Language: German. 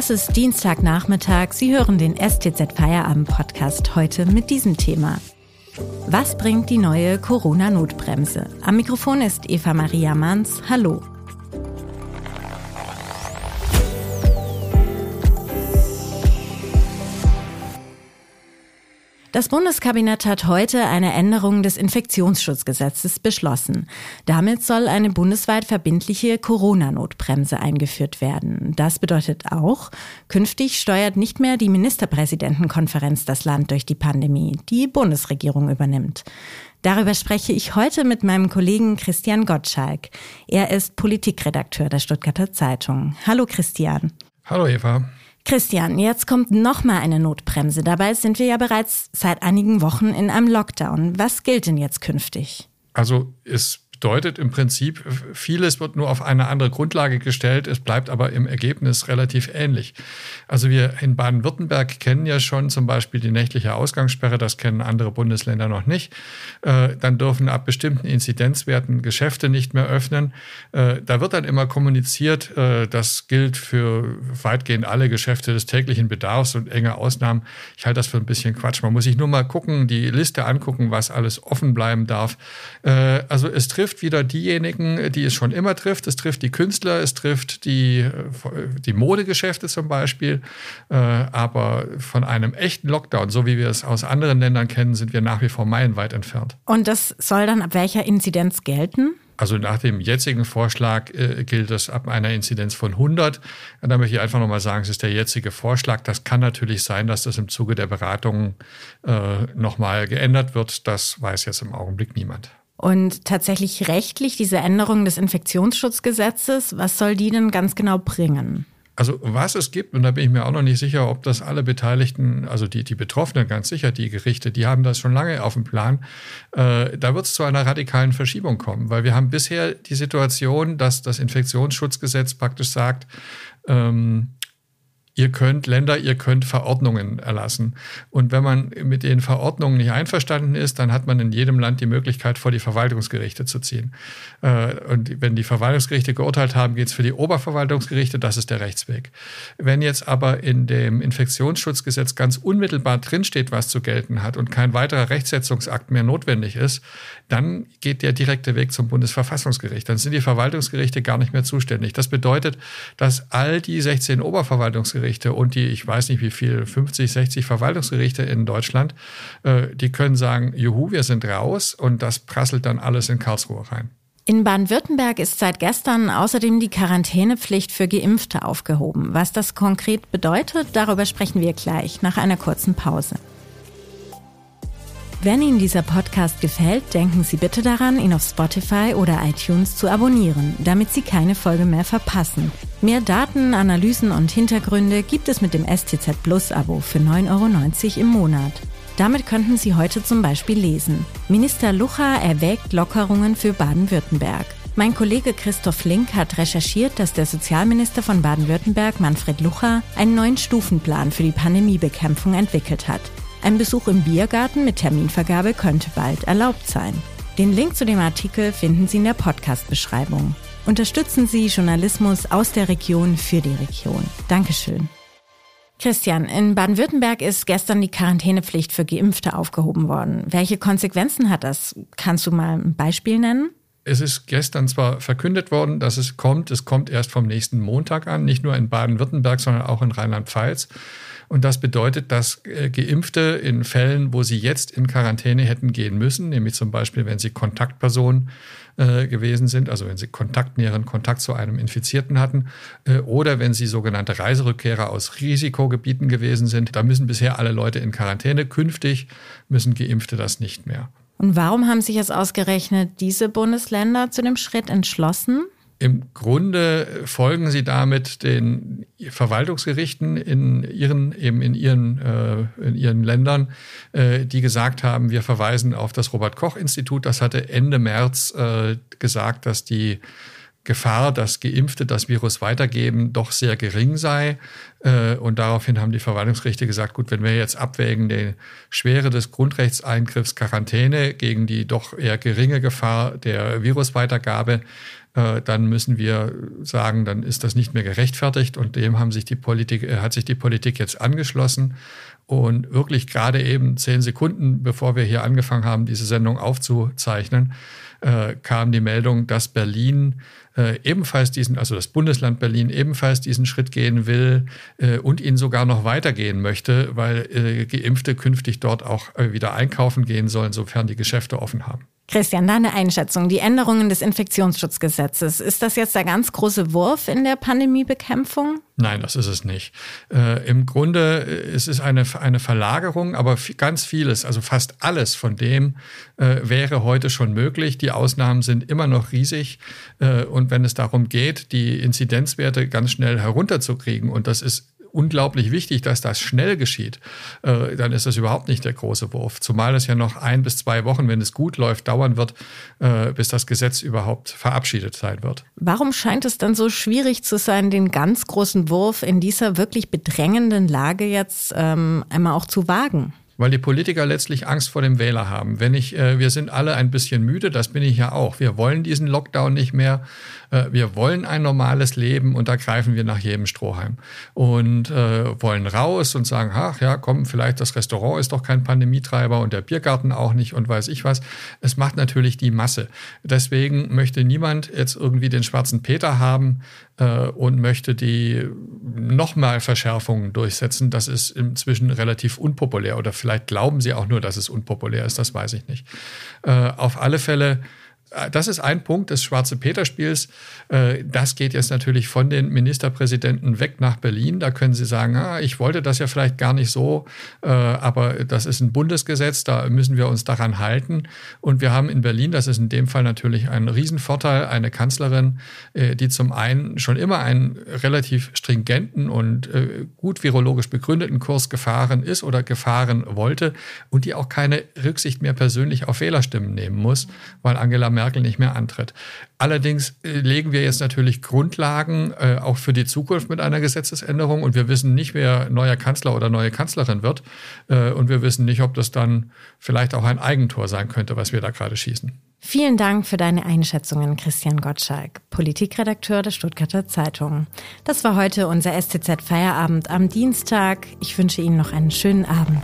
Es ist Dienstagnachmittag. Sie hören den STZ Feierabend Podcast heute mit diesem Thema. Was bringt die neue Corona-Notbremse? Am Mikrofon ist Eva Maria Manns. Hallo. Das Bundeskabinett hat heute eine Änderung des Infektionsschutzgesetzes beschlossen. Damit soll eine bundesweit verbindliche Corona-Notbremse eingeführt werden. Das bedeutet auch, künftig steuert nicht mehr die Ministerpräsidentenkonferenz das Land durch die Pandemie. Die Bundesregierung übernimmt. Darüber spreche ich heute mit meinem Kollegen Christian Gottschalk. Er ist Politikredakteur der Stuttgarter Zeitung. Hallo Christian. Hallo Eva. Christian, jetzt kommt noch mal eine Notbremse. Dabei sind wir ja bereits seit einigen Wochen in einem Lockdown. Was gilt denn jetzt künftig? Also es bedeutet im Prinzip, vieles wird nur auf eine andere Grundlage gestellt, es bleibt aber im Ergebnis relativ ähnlich. Also wir in Baden-Württemberg kennen ja schon zum Beispiel die nächtliche Ausgangssperre, das kennen andere Bundesländer noch nicht. Äh, dann dürfen ab bestimmten Inzidenzwerten Geschäfte nicht mehr öffnen. Äh, da wird dann immer kommuniziert, äh, das gilt für weitgehend alle Geschäfte des täglichen Bedarfs und enge Ausnahmen. Ich halte das für ein bisschen Quatsch. Man muss sich nur mal gucken, die Liste angucken, was alles offen bleiben darf. Also es trifft trifft wieder diejenigen, die es schon immer trifft. Es trifft die Künstler, es trifft die, die Modegeschäfte zum Beispiel. Äh, aber von einem echten Lockdown, so wie wir es aus anderen Ländern kennen, sind wir nach wie vor meilenweit entfernt. Und das soll dann ab welcher Inzidenz gelten? Also nach dem jetzigen Vorschlag äh, gilt es ab einer Inzidenz von 100. Und da möchte ich einfach nochmal sagen, es ist der jetzige Vorschlag. Das kann natürlich sein, dass das im Zuge der Beratungen äh, nochmal geändert wird. Das weiß jetzt im Augenblick niemand. Und tatsächlich rechtlich diese Änderung des Infektionsschutzgesetzes, was soll die denn ganz genau bringen? Also was es gibt, und da bin ich mir auch noch nicht sicher, ob das alle Beteiligten, also die, die Betroffenen ganz sicher, die Gerichte, die haben das schon lange auf dem Plan. Äh, da wird es zu einer radikalen Verschiebung kommen, weil wir haben bisher die Situation, dass das Infektionsschutzgesetz praktisch sagt, ähm, ihr könnt Länder, ihr könnt Verordnungen erlassen. Und wenn man mit den Verordnungen nicht einverstanden ist, dann hat man in jedem Land die Möglichkeit, vor die Verwaltungsgerichte zu ziehen. Äh, und wenn die Verwaltungsgerichte geurteilt haben, geht es für die Oberverwaltungsgerichte, das ist der Rechtsweg. Wenn jetzt aber in dem Infektionsschutzgesetz ganz unmittelbar drinsteht, was zu gelten hat und kein weiterer Rechtsetzungsakt mehr notwendig ist, dann geht der direkte Weg zum Bundesverfassungsgericht. Dann sind die Verwaltungsgerichte gar nicht mehr zuständig. Das bedeutet, dass all die 16 Oberverwaltungsgerichte Verwaltungsgerichte und die, ich weiß nicht wie viel, 50, 60 Verwaltungsgerichte in Deutschland, äh, die können sagen, juhu, wir sind raus und das prasselt dann alles in Karlsruhe rein. In Baden-Württemberg ist seit gestern außerdem die Quarantänepflicht für Geimpfte aufgehoben. Was das konkret bedeutet, darüber sprechen wir gleich nach einer kurzen Pause. Wenn Ihnen dieser Podcast gefällt, denken Sie bitte daran, ihn auf Spotify oder iTunes zu abonnieren, damit Sie keine Folge mehr verpassen. Mehr Daten, Analysen und Hintergründe gibt es mit dem STZ Plus Abo für 9,90 Euro im Monat. Damit könnten Sie heute zum Beispiel lesen. Minister Lucha erwägt Lockerungen für Baden-Württemberg. Mein Kollege Christoph Link hat recherchiert, dass der Sozialminister von Baden-Württemberg, Manfred Lucha, einen neuen Stufenplan für die Pandemiebekämpfung entwickelt hat. Ein Besuch im Biergarten mit Terminvergabe könnte bald erlaubt sein. Den Link zu dem Artikel finden Sie in der Podcast-Beschreibung. Unterstützen Sie Journalismus aus der Region für die Region. Dankeschön. Christian, in Baden-Württemberg ist gestern die Quarantänepflicht für Geimpfte aufgehoben worden. Welche Konsequenzen hat das? Kannst du mal ein Beispiel nennen? Es ist gestern zwar verkündet worden, dass es kommt. Es kommt erst vom nächsten Montag an, nicht nur in Baden-Württemberg, sondern auch in Rheinland-Pfalz. Und das bedeutet, dass äh, Geimpfte in Fällen, wo sie jetzt in Quarantäne hätten gehen müssen, nämlich zum Beispiel, wenn sie Kontaktperson äh, gewesen sind, also wenn sie Kontakt, näheren Kontakt zu einem Infizierten hatten, äh, oder wenn sie sogenannte Reiserückkehrer aus Risikogebieten gewesen sind, da müssen bisher alle Leute in Quarantäne. Künftig müssen Geimpfte das nicht mehr. Und warum haben sich jetzt ausgerechnet diese Bundesländer zu dem Schritt entschlossen? Im Grunde folgen sie damit den Verwaltungsgerichten in ihren, eben in ihren, äh, in ihren Ländern, äh, die gesagt haben, wir verweisen auf das Robert-Koch-Institut. Das hatte Ende März äh, gesagt, dass die Gefahr, dass Geimpfte das Virus weitergeben, doch sehr gering sei. Äh, und daraufhin haben die Verwaltungsgerichte gesagt, gut, wenn wir jetzt abwägen die Schwere des Grundrechtseingriffs Quarantäne gegen die doch eher geringe Gefahr der Virusweitergabe, äh, dann müssen wir sagen, dann ist das nicht mehr gerechtfertigt und dem haben sich die Politik, äh, hat sich die Politik jetzt angeschlossen. Und wirklich gerade eben zehn Sekunden, bevor wir hier angefangen haben, diese Sendung aufzuzeichnen, äh, kam die Meldung, dass Berlin äh, ebenfalls diesen, also das Bundesland Berlin ebenfalls diesen Schritt gehen will äh, und ihn sogar noch weitergehen möchte, weil äh, Geimpfte künftig dort auch äh, wieder einkaufen gehen sollen, sofern die Geschäfte offen haben. Christian, deine Einschätzung. Die Änderungen des Infektionsschutzgesetzes, ist das jetzt der ganz große Wurf in der Pandemiebekämpfung? Nein, das ist es nicht. Äh, Im Grunde äh, ist es eine, eine Verlagerung, aber ganz vieles, also fast alles von dem äh, wäre heute schon möglich. Die Ausnahmen sind immer noch riesig. Äh, und wenn es darum geht, die Inzidenzwerte ganz schnell herunterzukriegen, und das ist unglaublich wichtig, dass das schnell geschieht, äh, dann ist das überhaupt nicht der große Wurf. Zumal es ja noch ein bis zwei Wochen, wenn es gut läuft, dauern wird, äh, bis das Gesetz überhaupt verabschiedet sein wird. Warum scheint es dann so schwierig zu sein, den ganz großen Wurf in dieser wirklich bedrängenden Lage jetzt ähm, einmal auch zu wagen? weil die Politiker letztlich Angst vor dem Wähler haben. Wenn ich, äh, wir sind alle ein bisschen müde, das bin ich ja auch. Wir wollen diesen Lockdown nicht mehr. Äh, wir wollen ein normales Leben und da greifen wir nach jedem Strohhalm und äh, wollen raus und sagen, ach ja, komm, vielleicht das Restaurant ist doch kein Pandemietreiber und der Biergarten auch nicht und weiß ich was. Es macht natürlich die Masse. Deswegen möchte niemand jetzt irgendwie den schwarzen Peter haben äh, und möchte die nochmal Verschärfungen durchsetzen. Das ist inzwischen relativ unpopulär oder vielleicht glauben sie auch nur, dass es unpopulär ist, das weiß ich nicht. Äh, auf alle Fälle das ist ein Punkt des Schwarze Peter-Spiels. Äh, das geht jetzt natürlich von den Ministerpräsidenten weg nach Berlin. Da können Sie sagen, ah, ich wollte das ja vielleicht gar nicht so, äh, aber das ist ein Bundesgesetz, da müssen wir uns daran halten. Und wir haben in Berlin, das ist in dem Fall natürlich ein Riesenvorteil, eine Kanzlerin, die zum einen schon immer einen relativ stringenten und gut virologisch begründeten Kurs gefahren ist oder gefahren wollte und die auch keine Rücksicht mehr persönlich auf Wählerstimmen nehmen muss, weil Angela Merkel Merkel nicht mehr antritt. Allerdings äh, legen wir jetzt natürlich Grundlagen äh, auch für die Zukunft mit einer Gesetzesänderung und wir wissen nicht, wer neuer Kanzler oder neue Kanzlerin wird äh, und wir wissen nicht, ob das dann vielleicht auch ein Eigentor sein könnte, was wir da gerade schießen. Vielen Dank für deine Einschätzungen, Christian Gottschalk, Politikredakteur der Stuttgarter Zeitung. Das war heute unser STZ Feierabend am Dienstag. Ich wünsche Ihnen noch einen schönen Abend.